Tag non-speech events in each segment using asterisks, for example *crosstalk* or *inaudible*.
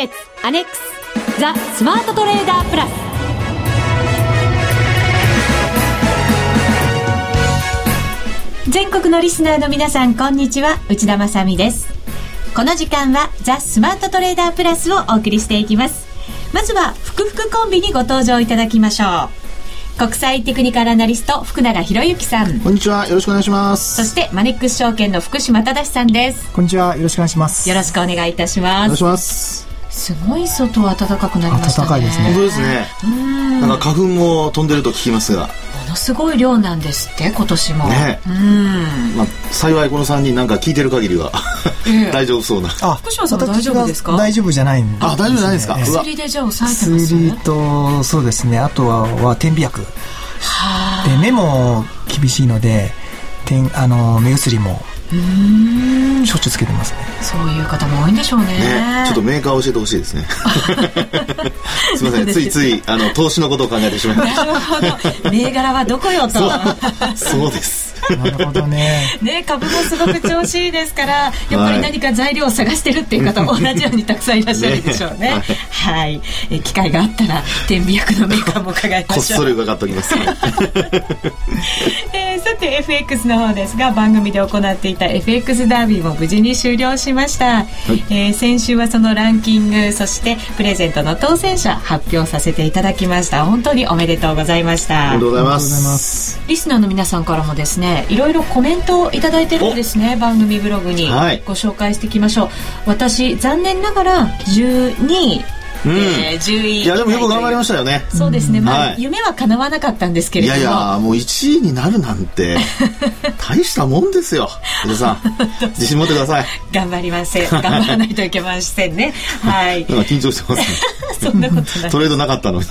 ケッツアネックスザ・スマートトレーダープラス。全国のリスナーの皆さんこんにちは。内田まさです。この時間はザ・スマートトレーダープラスをお送りしていきます。まずは福福コンビにご登場いただきましょう。国際テクニカルアナリスト福永博之さん。こんにちは。よろしくお願いします。そしてマネックス証券の福島忠さんです。こんにちは。よろしくお願いします。よろしくお願いいたします。お願いしますすごい外暖かくなりましたね。暖かいですね。本当ですねなんか花粉も飛んでると聞きますが。ものすごい量なんですって今年も。ね。うん。まあ幸いこの3人なんか聞いてる限りは、*laughs* 大丈夫そうな。あ福島さん大丈夫ですか？大丈夫じゃないんで、あ大丈夫じゃないですか、薬でじゃあ抑えてます？薬とそうですね。あとはは点鼻薬で目も厳しいので点あの目薬もしょっちゅうつけてますね。そういう方も多いんでしょうね、ね、ちょっとメーカー教えてほしいですね。*laughs* すみません。ついついあの投資のことを考えてしまいました。銘柄はどこよと。そうですなるほどね。ね株もすごく調子いいですからやっぱり何か材料を探してるっていう方も *laughs* 同じようにたくさんいらっしゃるでしょうね。ね。はい、はい、え機会があったら天秤薬のメーカーも伺いましょう。こっそり伺っておきます、えー、さて FX の方ですが番組で行っていた FX ダービーも無事に終了しました、はい、えー、先週はそのランキングそしてプレゼントの当選者発表させていただきました。本当におめでとうございました。ありがとうございます。リスナーの皆さんからもですねいろいろコメントを頂いてるんですね番組ブログに。ご紹介していきましょう、はい、私残念ながら12位うん、えー、10位。いやでもよく頑張りましたよね。そうですね、まあ、はい、夢は叶わなかったんですけれども。いやいやもう1位になるなんて *laughs* 大したもんですよ皆さん。自信持ってください。頑張りません頑張らないといけませんね。*laughs* はい。緊張してます、ね、*laughs* そんなことない。トレードなかったのに。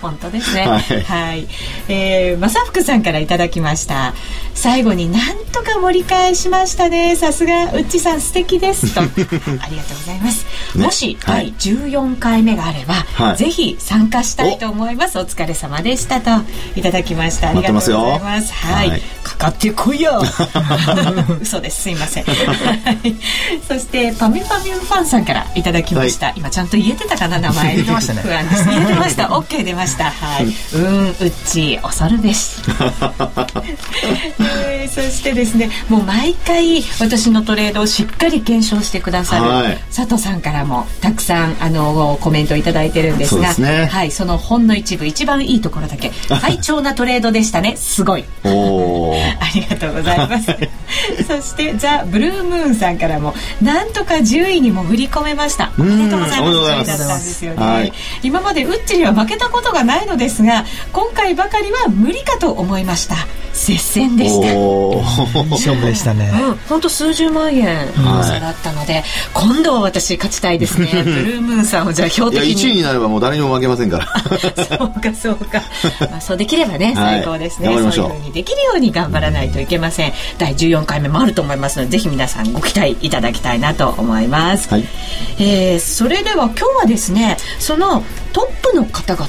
本当ですね。はい、はい、えー、正福さんからいただきました。最後になんとか盛り返しましたね。さすがうっちさん素敵です。と。ありがとうございます、ね、もし、はい、14回目があれば、はい、ぜひ参加したいと思います。お疲れ様でしたといただきました。ありがとうございます。はい、はい、かかってこいよ。*laughs* 嘘です。すいません。そしてパミュパミュファンさんからいただきました、はい、今ちゃんと言えてたかな名前。言えてましたね不安です。言えてました。OK 出ました。はい、*laughs* うんうっち恐るべし、えー、そしてですねもう毎回私のトレードをしっかり検証してくださる、はい、佐藤さんからもたくさんあのコメントを頂いてるんですが、ね、はい、そのほんの一部一番いいところだけ快調なトレードでしたね。すごい。お *laughs* ありがとうございます。*laughs* そしてザ・ブルームーンさんからもなんとか10位に潜り込めました。おめでとうございます。す、ね。はい、今までウッチには負けたことがないのですが今回ばかりは無理かと思いました接戦でした。勝負でしたね。本当、数十万円差だったので、はい、今度は私勝ちたいですね。*laughs* ブルームーンさんをじゃあ標的に。1位になればもう誰にも負けませんから。そうかそうか、まあ、そうできればね最高ですね、はい、そういうふうにできるように頑張らないといけません、第14回目もあると思いますのでぜひ皆さんご期待いただきたいなと思います、はい、えー、それでは今日はですねそのトップの方々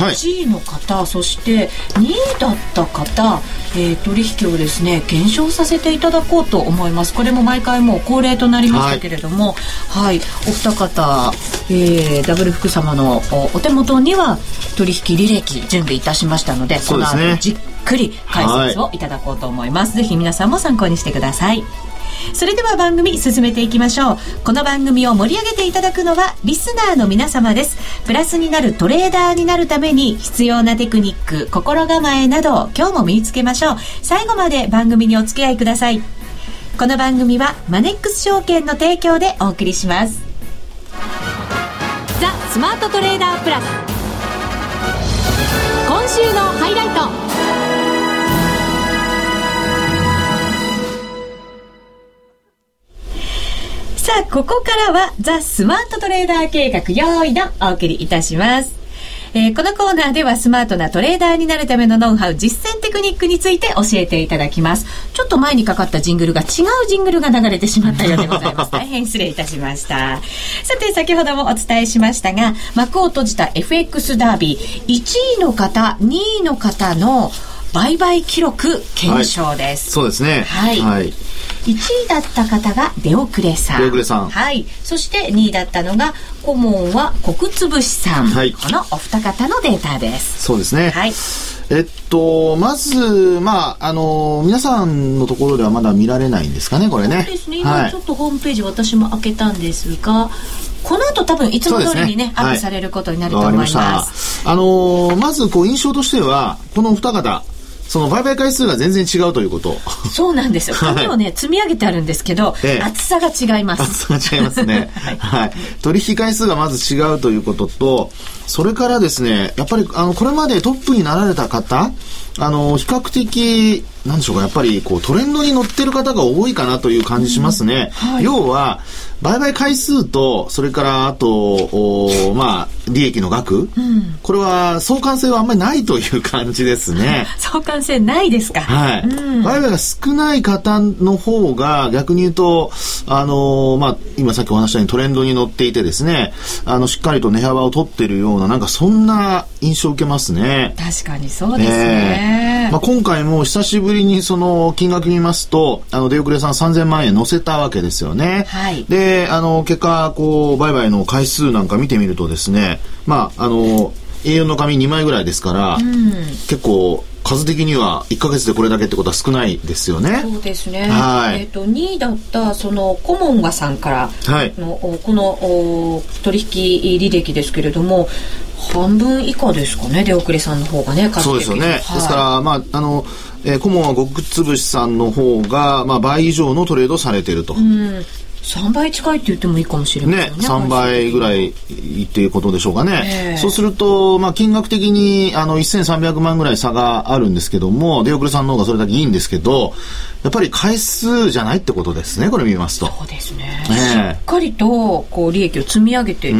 1位の方、はい、そして2位だった方、えー、取引をですね検証させていただこうと思います。これも毎回もう恒例となりましたけれども、はい、はい、お二方、えー、ダブル福様のお手元には取引履歴準備いたしましたので、この後じっくり解説をい。ただこうと思います、はい、ぜひ皆さんも参考にしてくださいそれでは番組進めていきましょう。この番組を盛り上げていただくのはリスナーの皆様です。プラスになるトレーダーになるために必要なテクニック心構えなど今日も身につけましょう。最後まで番組にお付き合いください。この番組はマネックス証券の提供でお送りします。ザ・スマートトレーダープラス。今週のハイライト。さあ、ここからはザ・スマートトレーダー計画用意ドンお送りいたします。えー、このコーナーではスマートなトレーダーになるためのノウハウ、実践テクニックについて教えていただきます。ちょっと前にかかったジングルが違うジングルが流れてしまったようでございます。*laughs* 大変失礼いたしました。さて、先ほどもお伝えしましたが、幕を閉じた FX ダービー、1位の方、2位の方の売買記録検証です。はい、そうですね。はい。はい、1位だった方が出遅れさん。出遅れさん。はい。そして2位だったのが、顧問は国潰しさん。はい。このお二方のデータです。そうですね。はい。えっと、まず、まあ、あの、皆さんのところではまだ見られないんですかね、これね。そうですね。今ちょっとホームページ私も開けたんですが、この後多分いつも通りにね、ねアップされることになると思います。まあのまずこう印象としては、この二方、その売買回数が全然違うということ。そうなんですよ。紙をね、積み上げてあるんですけど、ええ、厚さが違います。厚さが違いますね。はい、はい。取引回数がまず違うということと、それからですね、やっぱり、あの、これまでトップになられた方、あの、比較的、なんでしょうか、やっぱり、こう、トレンドに乗ってる方が多いかなという感じしますね。うんはい、要は、売買回数と、それから、あと、おまあ、利益の額、うん、これは相関性はあんまりないという感じですね。*laughs* 相関性ないですか。はい。うん、売買が少ない方の方が、逆に言うと、あのまあ、今さっきお話したようにトレンドに乗っていてですね、あの、しっかりと値幅を取っているような、なんかそんな印象を受けますね。確かにそうですね。えー、まあ、今回も久しぶりにその金額見ますと、あの、出遅れさん3000万円乗せたわけですよね。はい。で、あの、結果、こう、売買の回数なんか見てみるとですね、まあ、あの、A4 の紙2枚ぐらいですから、うん、結構、数的には1か月でこれだけってことは少ないですよね。そうですね。はい。えっ、ー、と2位だったそのコモンガさんからの、はい、このお取引履歴ですけれども。半分以下ですかね出遅れさんの方がねそうですよね、はい、ですからまああのえー、顧問は極潰しさんの方が、まあ、倍以上のトレードされてると。うん3倍近いって言ってもいいかもしれないね。ね、3倍ぐらいっていうことでしょうかね。えー、そうすると、まあ、金額的に、あの、1300万ぐらい差があるんですけども、出遅れさんの方がそれだけいいんですけど、やっぱり回数じゃないってことですね、これ見ますと。そうですね。えー、しっかりと、こう、利益を積み上げてう。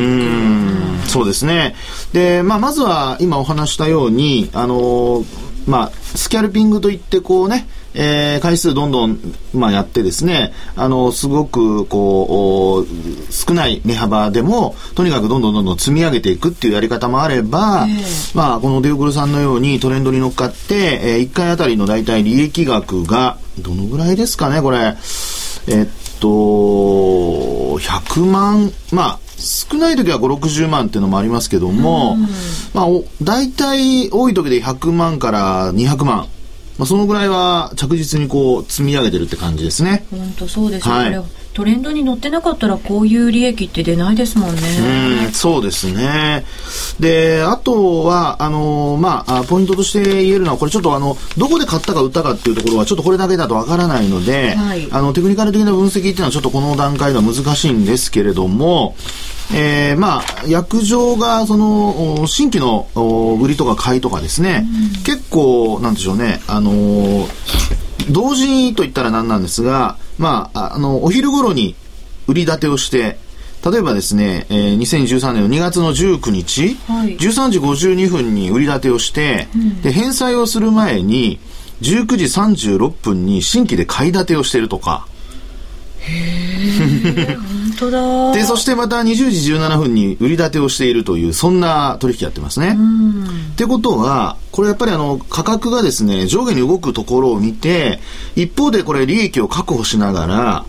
そうですね。で、まあ、まずは、今お話したように、あのまあ、スキャルピングといって、こうね、えー、回数どんどん、まあ、やってですね、あの、すごく、こう、少ない値幅でも、とにかくどんどんどんどん積み上げていくっていうやり方もあれば、えー、まあ、このデオグルさんのようにトレンドに乗っかって、えー、1回あたりの大体利益額が、どのぐらいですかね、これ。えっと、100万、まあ、少ない時は5、60万っていうのもありますけども、まあ、大体多い時で100万から200万まあ、そのぐらいは着実にこう積み上げてるって感じですね。本当そうですね、はい、トレンドに乗ってなかったらこういう利益って出ないですもんね。うんそうですね。で、あとは、あの、まあ、ポイントとして言えるのは、これちょっとあの、どこで買ったか売ったかっていうところはちょっとこれだけだとわからないので、はい、あの、テクニカル的な分析っていうのはちょっとこの段階では難しいんですけれども、えー、まあ、薬場が、その、新規の売りとか買いとかですね、うん、結構、なんでしょうね、あのー、同時にと言ったら何なんですが、まあ、あの、お昼頃に売り立てをして、例えばですね、えー、2013年の2月の19日、はい、13時52分に売り立てをして、うん、で、返済をする前に、19時36分に新規で買い立てをしているとか、本当だ。で、そしてまた20時17分に売り立てをしているという、そんな取引やってますね。ってことは、これやっぱりあの、価格がですね、上下に動くところを見て、一方でこれ利益を確保しながら、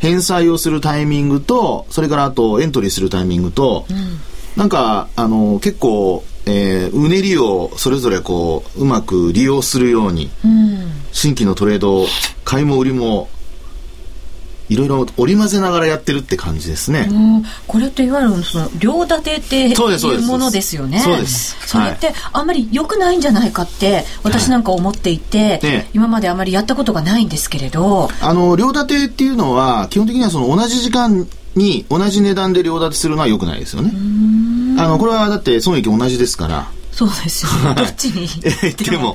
返済をするタイミングと、それからあとエントリーするタイミングと、うん、なんか、あの、結構、えー、うねりをそれぞれこう、うまく利用するように、うん、新規のトレード、買いも売りもいろいろ織り交ぜながらやってるって感じですね。これっていわゆるその両立てっていうものですよね。そうです。それってあんまり良くないんじゃないかって私なんか思っていて、はい、今まであまりやったことがないんですけれど。あの両立てっていうのは基本的にはその同じ時間に同じ値段で両立てするのは良くないですよね。あのこれはだって損益同じですから。そうですよ、ね、どっちに行っても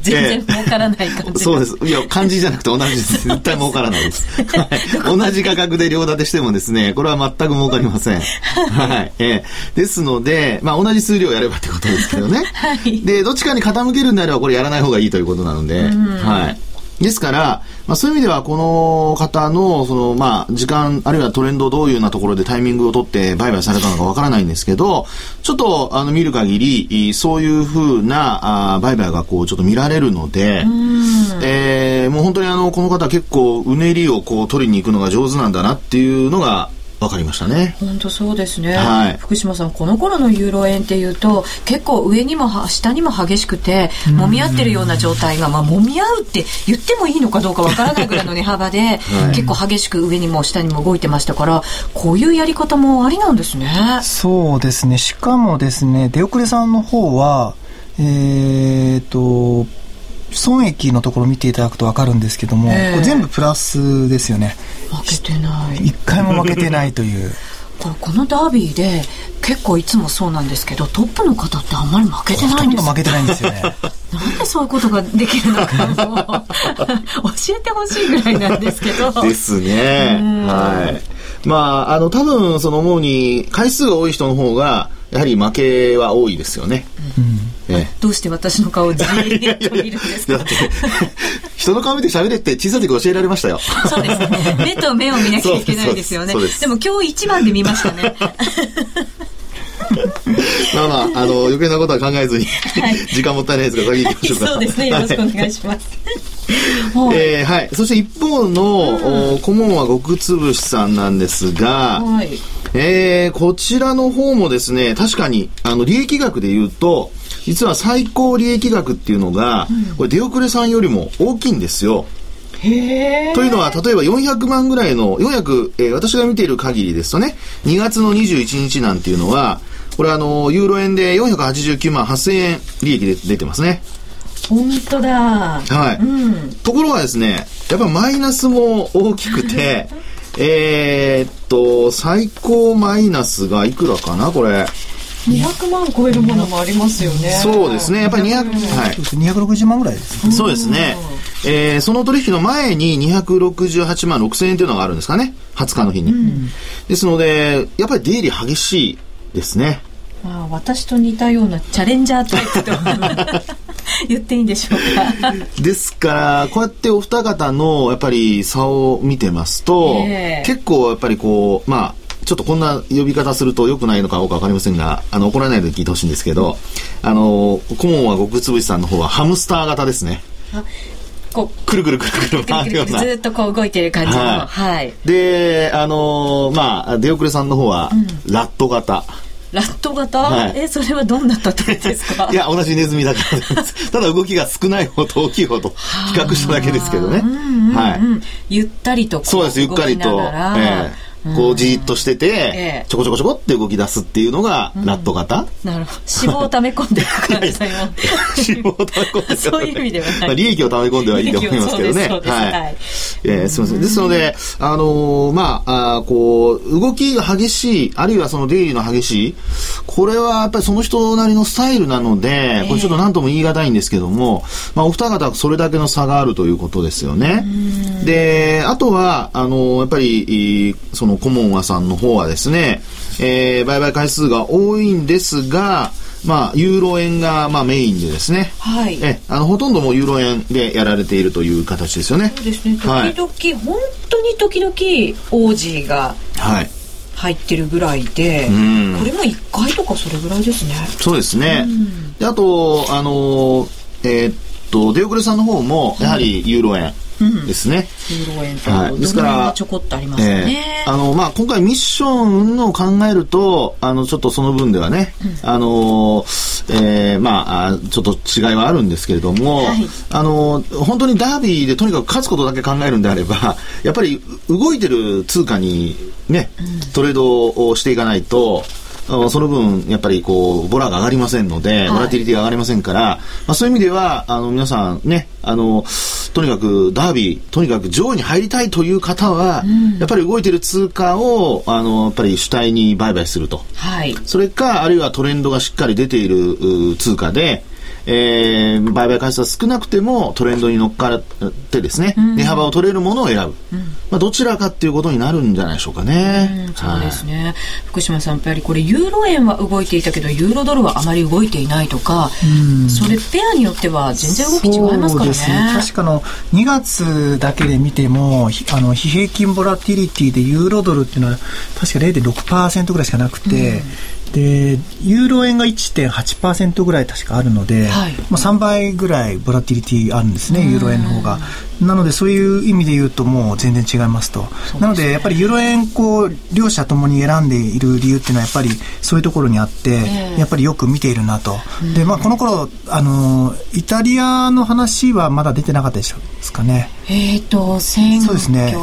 全然儲からない感じ、そうです。いや漢字じゃなくて同じです。絶対儲からないです、*laughs* はい、同じ価格で両立てしてもですねこれは全く儲かりません。はい、えー、ですのでまあ同じ数量やればってことですけどね、*laughs* はい、でどっちかに傾けるんであればこれやらない方がいいということなので、はいですから、まあ、そういう意味ではこの方のその、まあ、時間あるいはトレンドをどういうようなところでタイミングを取って売買されたのかわからないんですけどちょっとあの見る限りそういうふうなあ売買がこうちょっと見られるので、えー、もう本当にあのこの方結構うねりをこう取りに行くのが上手なんだなっていうのがわかりましたね。本当そうですね。はい、福島さん、この頃のユーロ円っていうと、結構上にも下にも激しくて、揉み合ってるような状態が、まあ、揉み合うって言ってもいいのかどうかわからないぐらいの値幅で、*laughs* はい、結構激しく上にも下にも動いてましたから、こういうやり方もありなんですね。そうですね。しかもですね、出遅れさんの方は、えー、と、損益のところを見ていただくと分かるんですけども、えー、これ全部プラスですよね。負けてない。一回も負けてないという。これこのダービーで結構いつもそうなんですけどトップの方ってあんまり負けてないんです負けてないんですよね。*laughs* なんでそういうことができるのかも *laughs* 教えてほしいぐらいなんですけど。ですね。はい。まああの多分その主に回数が多い人の方がやはり負けは多いですよね、うんえどうして私の顔をじーっと見るんですか？人の顔見て喋れって小さい時教えられましたよ。そうですね。目と目を見なきゃいけないですよね。でも今日一番で見ましたね。まあまあ、あの、余計なことは考えずに、はい、時間もったいないですが、先行きましょうか。そうですね。よろしくお願いします。はい、えー、はい。そして一方の、うん、顧問は極つぶしさんなんですが、はい、えー、こちらの方もですね、確かに、あの、利益額で言うと、実は最高利益額っていうのが、うん、これ出遅れさんよりも大きいんですよ。というのは、例えば400万ぐらいの、400、えー、私が見ている限りですとね、2月の21日なんていうのは、これあの、ユーロ円で489万8000円利益で出てますね。本当だ。はい、うん。ところがですね、やっぱマイナスも大きくて、*laughs* えっと、最高マイナスがいくらかな、これ。200万超えるものもありますよね。そうですね。やっぱり200、はい。260万ぐらいですね。そうですね。えー、その取引の前に268万6000円というのがあるんですかね。20日の日に。うん、ですので、やっぱり出入り激しいですね。まあ、私と似たようなチャレンジャータイプと *laughs* 言っていいんでしょうかですからこうやってお二方のやっぱり差を見てますと、えー、結構やっぱりこうまあちょっとこんな呼び方すると良くないのかどうか分かりませんが、あの、怒らないで聞いてほしいんですけど、あの、顧問は極つぶしさんの方はハムスター型ですね。こう、くるくるくるくる回るような。ずっとこう動いてる感じの。はい。はい、で、あのまあ、出遅れさんの方は、ラット型。ラット型、はい、えそれはどんな例えですかいや同じネズミだからただ動きが少ない方と大きい方と比較しただけですけどね、はい、ゆったりとそうですゆっかりと、えーこうじーっとしてて、ちょこちょこちょこって動き出すっていうのがラット型、なるほど。脂肪を溜め込んでる感じ *laughs* 脂肪を溜め込んでそういう意味ではまあ、利益を溜め込んではいいと思いますけどね。*laughs* はい、えー、すみません。ですのであのー、まああこう動きが激しいあるいはその出入りの激しいこれはやっぱりその人なりのスタイルなので、これちょっと何とも言い難いんですけども、まあ、お二方それだけの差があるということですよね。であとはあのー、やっぱりそのコモンワさんの方はですね、えー、売買回数が多いんですが、まあ、ユーロ円が、まあ、メインでですね。はい。え、あの、ほとんどもユーロ円でやられているという形ですよね。そうですね。時々、はい、本当に時々、王子が。はい。入ってるぐらいで、うん、これも1回とかそれぐらいですね。そうですね。うん、であと、あのえー、っと、出遅れさんの方も、やはりユーロ円。はいですね。ユーロ円と、はい、ですからちょこっとありますね。えー、あのまあ今回ミッションのを考えるとあのちょっとその分ではね、うん、あのえー、まあちょっと違いはあるんですけれども、はい、あの本当にダービーでとにかく勝つことだけ考えるんであればやっぱり動いてる通貨にね、うん、トレードをしていかないと。その分、やっぱりこう、ボラが上がりませんので、ボラティリティが上がりませんから、まあそういう意味では、あの、皆さんね、あの、とにかくダービー、とにかく上位に入りたいという方は、うん、やっぱり動いてる通貨を、あの、やっぱり主体に売買すると。はい。それか、あるいはトレンドがしっかり出ている通貨で、えー、売買回数は少なくてもトレンドに乗っかってですね、うん、値幅を取れるものを選ぶ、うん、まあ、どちらかっていうことになるんじゃないでしょうかね。うそうですね、はい、福島さんやっぱりこれユーロ円は動いていたけどユーロドルはあまり動いていないとか、それペアによっては全然動き違いますからね。ね。確かの2月だけで見てもあの非平均ボラティリティでユーロドルっていうのは確か0.6%ぐらいしかなくて、でユーロ円が1.8%ぐらい確かあるので、はい、まあ、3倍ぐらいボラティリティあるんですねユーロ円の方が。なのでそういう意味で言うともう全然違いますと、ね、なのでやっぱりユーロ円こう両者ともに選んでいる理由っていうのはやっぱりそういうところにあって、えー、やっぱりよく見ているなと、でまあこの頃あのイタリアの話はまだ出てなかったですかね。えっ、ー、とそうですね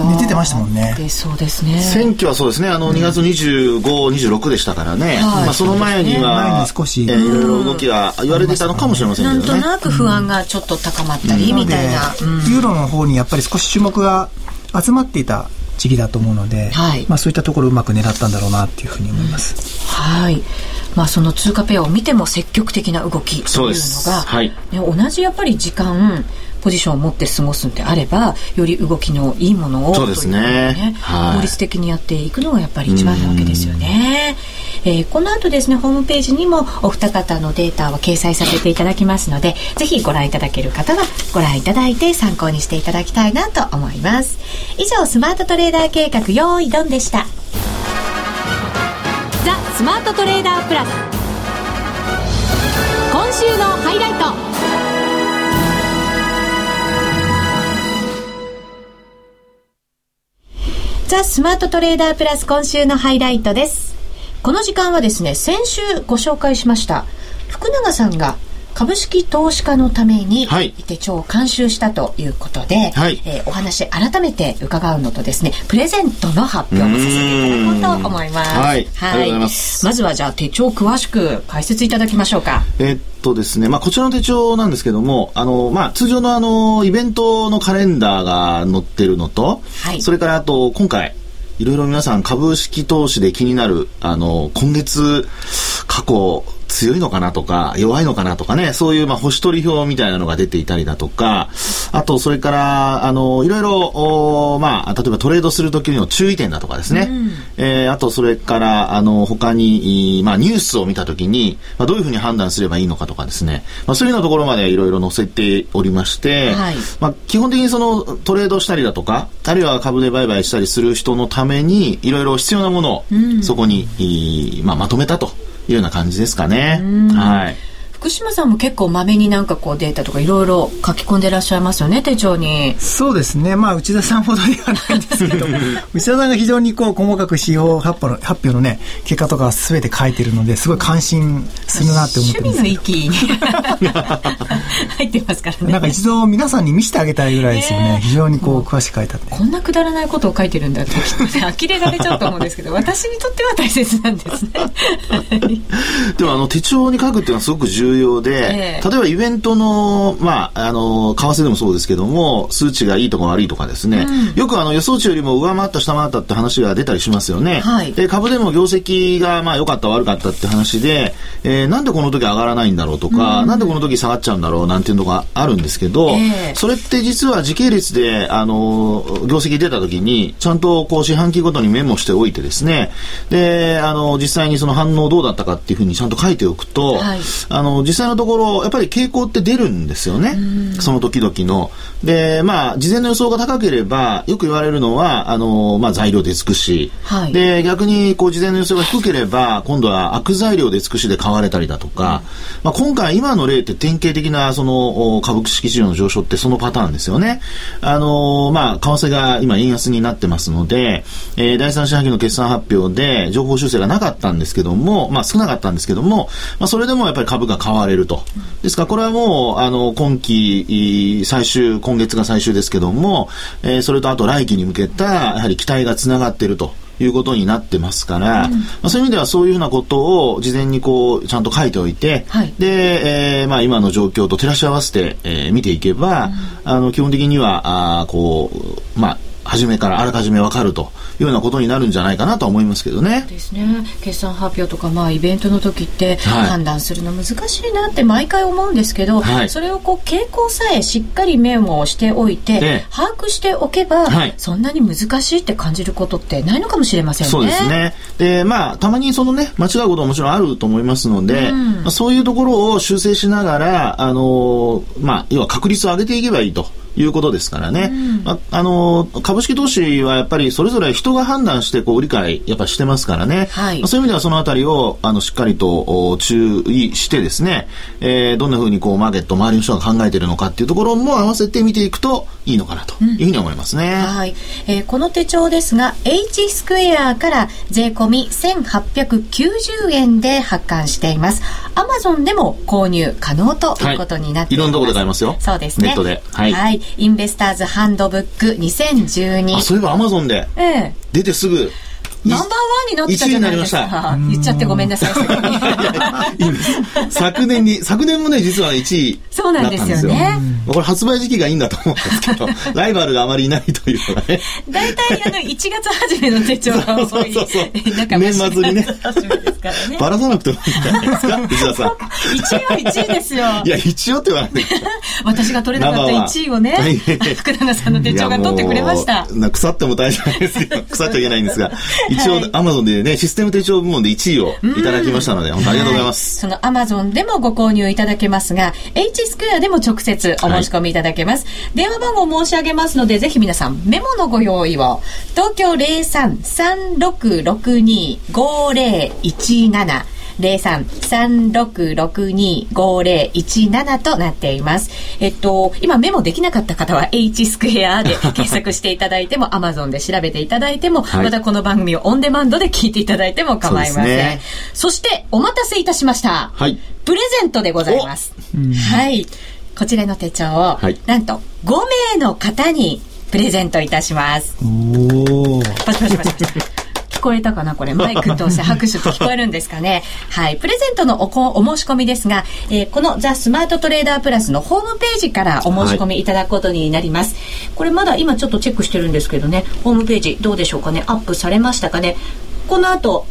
ね、出てましたもんね。そうですね。選挙はそうですね。あの、2月25、26でしたからね。まあ、その前には、少し、えいろいろ動きが言われてたのかもしれませんけどね。なんとなく不安がちょっと高まったり、みたいな。ユーロの方にやっぱり少し注目が集まっていた時期だと思うので、はい、まあそういったところをうまく狙ったんだろうなっていうふうに思います。はい。まあその通貨ペアを見ても積極的な動きというのが、はい、ね、同じやっぱり時間、ポジションを持って過ごすんであればより動きのいいものをそうですね、ねはい、効率的にやっていくのがやっぱり一番なわけですよね。えー、この後ですねホームページにもお二方のデータは掲載させていただきますのでぜひご覧いただける方はご覧いただいて参考にしていただきたいなと思います。以上スマートトレーダー計画用意ドンでした。ザ・スマートトレーダープラス。今週のハイライトザ・スマートトレーダープラス今週のハイライトです。この時間はですね、先週ご紹介しました、福永さんが株式投資家のために手帳を監修したということで、はい、えー、お話改めて伺うのとですねプレゼントの発表もさせていただこうと思います。はい、はい、ままずはじゃあ手帳詳しく解説いただきましょうか。えっとですね、まあ、こちらの手帳なんですけども、あの、まあ、通常のあの、イベントのカレンダーが載ってるのと、はい、それからあと、今回、いろいろ皆さん株式投資で気になる、あの、今月、過去、強いのかなとか、弱いのかなとかね、そういう、まあ、星取り表みたいなのが出ていたりだとか、あと、それから、あの、いろいろ、まあ、例えばトレードするときの注意点だとかですね、うん、えー、あと、それから、あの、他に、まあ、ニュースを見たときに、まあ、どういうふうに判断すればいいのかとかですね、まあ、そういうようなところまでいろいろ載せておりまして、はい、まあ、基本的にその、トレードしたりだとか、あるいは株で売買したりする人のために、いろいろ必要なものを、そこに、まあ、まとめたと。いうような感じですかね。はい。福島さんも結構まめになんかこうデータとかいろいろ書き込んでらっしゃいますよね手帳に。そうですね。まあ内田さんほどではないんですけど *laughs* 内田さんが非常にこう細かく指標発表の発表のね結果とかすべて書いてるのですごい感心するなって思ってます趣味の域に入ってますからね。なんか一度皆さんに見せてあげたいぐらいですよね、非常にこう詳しく書いてあって。こんなくだらないことを書いてるんだってきっとね呆れられちゃうと思うんですけど *laughs* 私にとっては大切なんですね。*laughs* でもあの手帳に書くっていうのはすごく重要重要で、えー、例えばイベントの、まあ、あの、為替でもそうですけども、数値がいいとか悪いとかですね、うん、よくあの予想値よりも上回った下回ったって話が出たりしますよね。はい、で、株でも業績がまあ良かった悪かったって話で、えー、なんでこの時上がらないんだろうとか、うん、なんでこの時下がっちゃうんだろうなんていうのがあるんですけど、えー、それって実は時系列で、あの、業績出た時に、ちゃんとこう四半期ごとにメモしておいてですね、で、あの、実際にその反応どうだったかっていうふうにちゃんと書いておくと、はい、あの、実際のところ、やっぱり傾向って出るんですよね。その時々の。で、まあ、事前の予想が高ければ、よく言われるのは、あの、まあ、材料で尽くし。はい、で、逆に、こう、事前の予想が低ければ、今度は悪材料で尽くしで買われたりだとか、まあ、今回、今の例って典型的な、その、株式市場の上昇ってそのパターンですよね。あの、まあ、為替が今、円安になってますので、えー、第三四半期の決算発表で、情報修正がなかったんですけども、まあ、少なかったんですけども、まあ、それでもやっぱり株が買われると。ですから、これはもう、あの、今期、最終、今月が最終ですけども、えー、それとあと来期に向けた、やはり期待がつながっていると。いうことになってますから、うん、まあ、そういう意味ではそういうふうなことを事前にこうちゃんと書いておいて、はい、で、えー、まあ今の状況と照らし合わせて、えー、見ていけば、うん、あの基本的にはあこうまあ初めからあらかじめ分かるというようなことになるんじゃないかなと思いますけどね。ですね。決算発表とか、まあ、イベントの時って判断するの難しいなって毎回思うんですけど、はい、それをこう傾向さえしっかりメモをしておいて、把握しておけば、はい、そんなに難しいって感じることってないのかもしれませんね。そうですね。で、まあ、たまにそのね、間違うことももちろんあると思いますので、うん、まあ、そういうところを修正しながら、あのー、まあ、要は確率を上げていけばいいと。いうことですからね、うん、まあ、あの株式投資はやっぱりそれぞれ人が判断してこう売り買いやっぱしてますからね、はい、まあ、そういう意味ではそのあたりをあのしっかりと注意してですね、えー、どんなふうにこうマーケット周りの人が考えているのかっていうところも合わせて見ていくといいのかなというふうに思いますね、うん、はい、えー、この手帳ですが H スクエアから税込み1890円で発刊しています。アマゾンでも購入可能ということになっています、はい、いろんなところで買えますよ。そうですね。ネットで。はい、はいインベスターズハンドブック2012。あ、そういえばアマゾンで。ええ。出てすぐナンバーワンになってたじゃないですか。言っちゃってごめんなさ *laughs* い。昨年に、昨年もね、実は1位そうなんですよね。これ発売時期がいいんだと思うんですけど、*laughs* ライバルがあまりいないというのがね。大体あの、1月初めの手帳が多い。そうそうそう年末にね。ばらさなくてもいいんじゃないですか、藤田さん。1位は1位ですよ。いや、一応って言わない私が取れなかった1位をね、福永さんの手帳が取ってくれました。腐っても大丈夫ですよ。腐っちゃいけないんですが。一応、アマゾンでね、システム手帳部門で1位をいただきましたので、本当ありがとうございます。そのアマゾンでもご購入いただけますが、H スクエアでも直接お申し込みいただけます。はい、電話番号申し上げますので、ぜひ皆さんメモのご用意を。東京03-3662-5017 03-3662-5017となっています。えっと、今メモできなかった方は H スクエアで検索していただいても、*laughs* Amazon で調べていただいても、はい、またこの番組をオンデマンドで聞いていただいても構いません。そね、そして、お待たせいたしました。はい。プレゼントでございます。はい。こちらの手帳を、はい、なんと5名の方にプレゼントいたします。おお。パチパチパチパチ。こえたかなこれ、マイク通して拍手と聞こえるんですかね。*laughs* はい。プレゼントのおお申し込みですが、えー、このザ・スマートトレーダープラスのホームページからお申し込みいただくことになります。はい、これまだ今ちょっとチェックしてるんですけどね、ホームページどうでしょうかね、アップされましたかね？この後、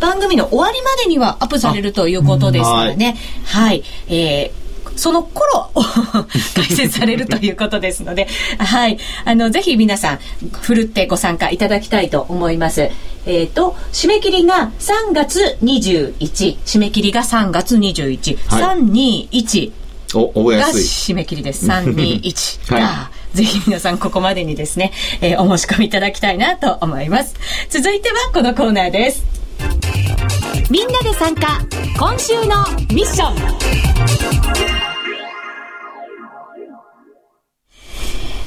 番組の終わりまでにはアップされるということですからね。はい、はい。えーその頃 *laughs* 開設されるということですので、はい。あの、ぜひ皆さん、ふるってご参加いただきたいと思います。えっ、ー、と、締め切りが3月21。締め切りが3月21。はい、321。お、覚えやすい。締め切りです。321。*laughs* はい。ぜひ皆さんここまでにですね、えー、お申し込みいただきたいなと思います。続いてはこのコーナーです。みんなで参加、今週のミッション。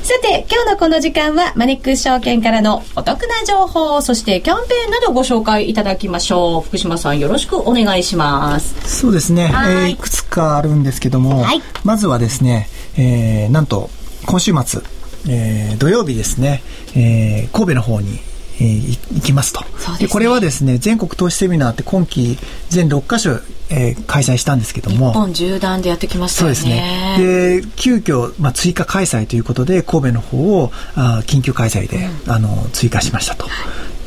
さて、今日のこの時間はマネックス証券からのお得な情報、そしてキャンペーンなどご紹介いただきましょう。福島さんよろしくお願いします。そうですね。い,、えー、いくつかあるんですけども、はい、まずはですね、えー、なんと今週末、えー、土曜日ですね、えー、神戸の方にえー、行きますと。で、ね、これはですね全国投資セミナーって今期全6カ所、えー、開催したんですけども。日本縦断でやってきましたね。そうですね。で急遽、まあ、追加開催ということで神戸の方をあ緊急開催で、うん、あの追加しましたと、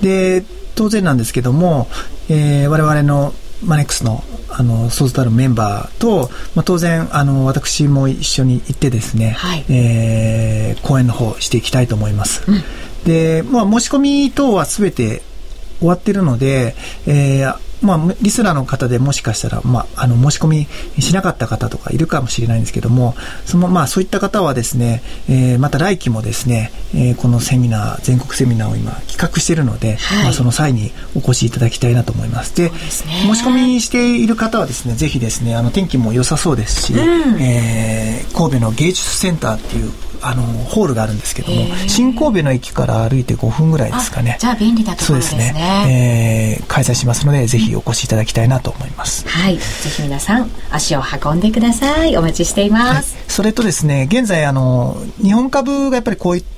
で当然なんですけども、えー、我々のマネックスのあのそうたるメンバーと、まあ、当然あの私も一緒に行ってですね、はい、えー、講演の方していきたいと思います。うんで、まあ、申し込み等はすべて終わってるので、えー、まあ、リスナーの方でもしかしたら、まあ、あの、申し込みしなかった方とかいるかもしれないんですけども、その、まあ、そういった方はですね、えー、また来期もですね、えー、このセミナー、全国セミナーを今企画しているので、はい、まあ、その際にお越しいただきたいなと思います。で、申し込みしている方はですね、ぜひですね、あの、天気も良さそうですし、うん、えー、神戸の芸術センターっていうあのホールがあるんですけども新神戸の駅から歩いて5分ぐらいですかね。じゃあ便利なところですね。ですね、えー、開催しますのでぜひお越しいただきたいなと思います、はい。ぜひ皆さん足を運んでください。お待ちしています、はい、それとですね現在あの日本株がやっぱりこういった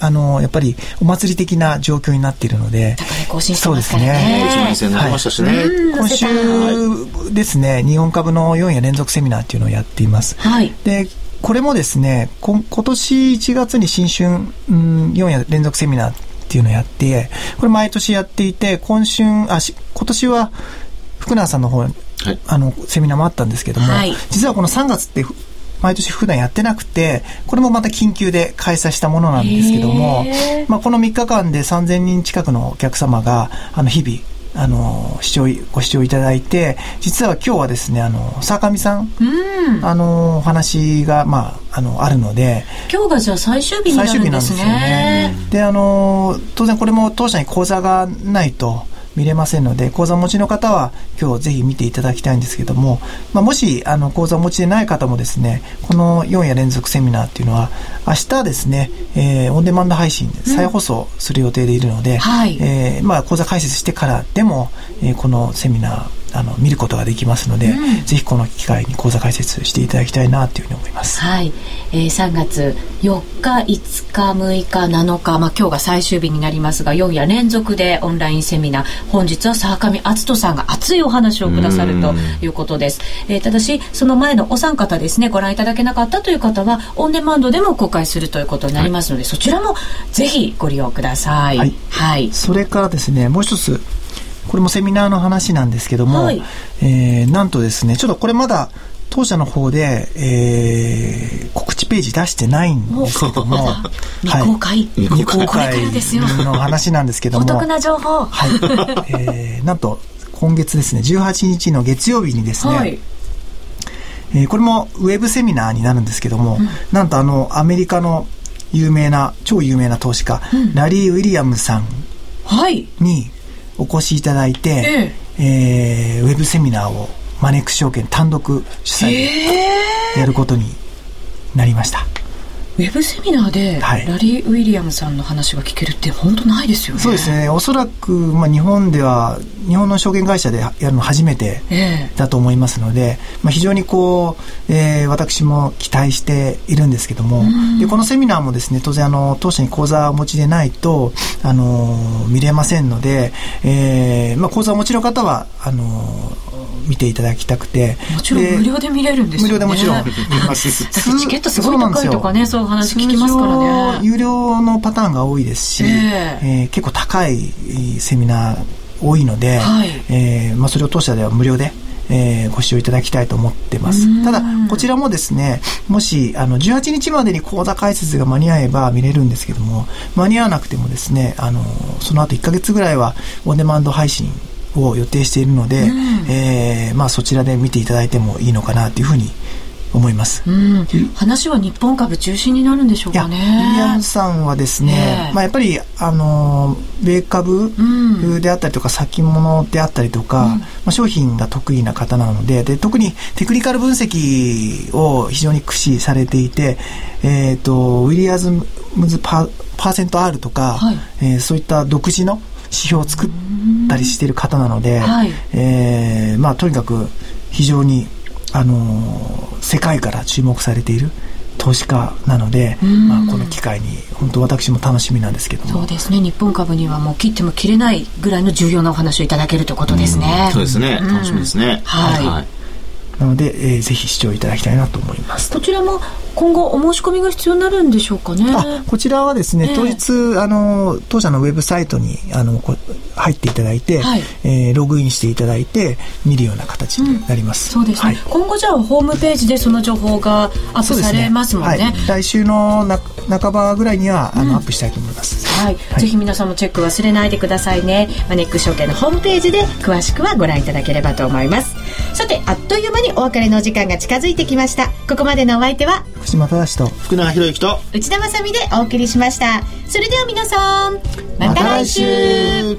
あのやっぱりお祭り的な状況になっているので、更新してますね。そうですね。今週ですね、日本株の4夜連続セミナーっていうのをやっています。はい、でこれもですね、今年1月に新春、うん、4夜連続セミナーっていうのをやって、これ毎年やっていて、今春、あ、今年は福永さんの方、はい、あの、セミナーもあったんですけども、はい、実はこの3月って毎年普段やってなくて、これもまた緊急で開催したものなんですけども、まあ、この3日間で3000人近くのお客様が、あの、日々、あの、視聴、ご視聴いただいて、実は今日はですね、あの、坂上さん、うん、あの、お話が、まあ、あの、あるので。今日がじゃあ最終日になるんですね。最終日なんですよね。で、あの、当然これも当社に講座がないと、見れませんので、講座持ちの方は今日ぜひ見ていただきたいんですけども、まあ、もしあの講座持ちでない方もですね、この4夜連続セミナーっていうのは、明日ですね、えー、オンデマンド配信、再放送する予定でいるので、うん。はい、えー、まあ、講座開設してからでも、えー、このセミナー、あの見ることができますので、うん、ぜひこの機会に講座開設していただきたいなというふうに思います。はい、えー、3月4日、5日、6日、7日、まあ今日が最終日になりますが、4夜連続でオンラインセミナー、本日は沢上篤人さんが熱いお話をくださるということです。えー、ただしその前のお三方ですね、ご覧いただけなかったという方はオンデマンドでも公開するということになりますので、はい、そちらもぜひご利用ください。はい。はい、それからですね、もう一つこれもセミナーの話なんですけども、はい、えー、なんとですね、ちょっとこれまだ当社の方で、えー、告知ページ出してないんですけども、未公開、*laughs* はい、未公開の話なんですけども、*laughs* お得な情報。はい。*laughs* えー、なんと、今月ですね、18日の月曜日にですね、はい。えー、これもウェブセミナーになるんですけども、うん、なんとあの、アメリカの有名な、超有名な投資家、うん、ラリー・ウィリアムさんに、はい、お越しいただいて、ええー、ウェブセミナーをマネックス証券単独主催でやることになりました。ウェブセミナーでラリー・ウィリアムさんの話が聞けるって本当ないですよね。そうですね。おそらく、まあ、日本では、日本の証券会社でやるの初めてだと思いますので、えー、まあ、非常にこう、えー、私も期待しているんですけども、でこのセミナーもですね、当然あの、当社に講座をお持ちでないと、あの、見れませんので、えー、まあ、講座をお持ちの方は、あの、見ていただきたくて。もちろん無料で見れるんですよね。無料でもちろん。見ます。チケットすごい高いとかねそういう話聞きますからね。有料のパターンが多いですし、えー、えー、結構高いセミナー多いので、はい、えー、まあ、それを当社では無料でえー、ご視聴いただきたいと思ってます。ただ、こちらもですね、もし、あの、18日までに講座開設が間に合えば見れるんですけども、間に合わなくてもですね、あの、その後1ヶ月ぐらいはオンデマンド配信を予定しているので、うん、えー、まあ、そちらで見ていただいてもいいのかなというふうに思います、うん、話は日本株中心になるんでしょうかね。ウィリアムさんはですね、まあ、やっぱり、あの、米株であったりとか、先物であったりとか、うん、まあ、商品が得意な方なのでで、特にテクニカル分析を非常に駆使されていて、えっ、ー、と、ウィリアムズパパーセント R とか、はい、えー、そういった独自の指標を作ったりしている方なので、はい、えー、まあ、とにかく非常に、あのー、世界から注目されている投資家なので、まあ、この機会に本当私も楽しみなんですけどそうですね。日本株にはもう切っても切れないぐらいの重要なお話をいただけるということですね。うそうですね。楽しみですね、はい、はいなので、えー、ぜひ視聴いただきたいなと思います。こちらも今後お申し込みが必要になるんでしょうかね。あこちらはですね、えー、当日あの当社のウェブサイトにあのこ入っていただいて、はい、えー、ログインしていただいて見るような形になります。うん、そうですね、はい、今後じゃあホームページでその情報がアップされますもんね。ね。はい、来週のな半ばぐらいにはあの、うん、アップしたいと思います。はい、ぜひ皆さんもチェック忘れないでくださいね。マネック証券のホームページで詳しくはご覧いただければと思います。さてあっという間にお別れの時間が近づいてきました。ここまでのお相手は福島正と福永博之と内田まさでお送りしました。それでは皆さんまた来週,、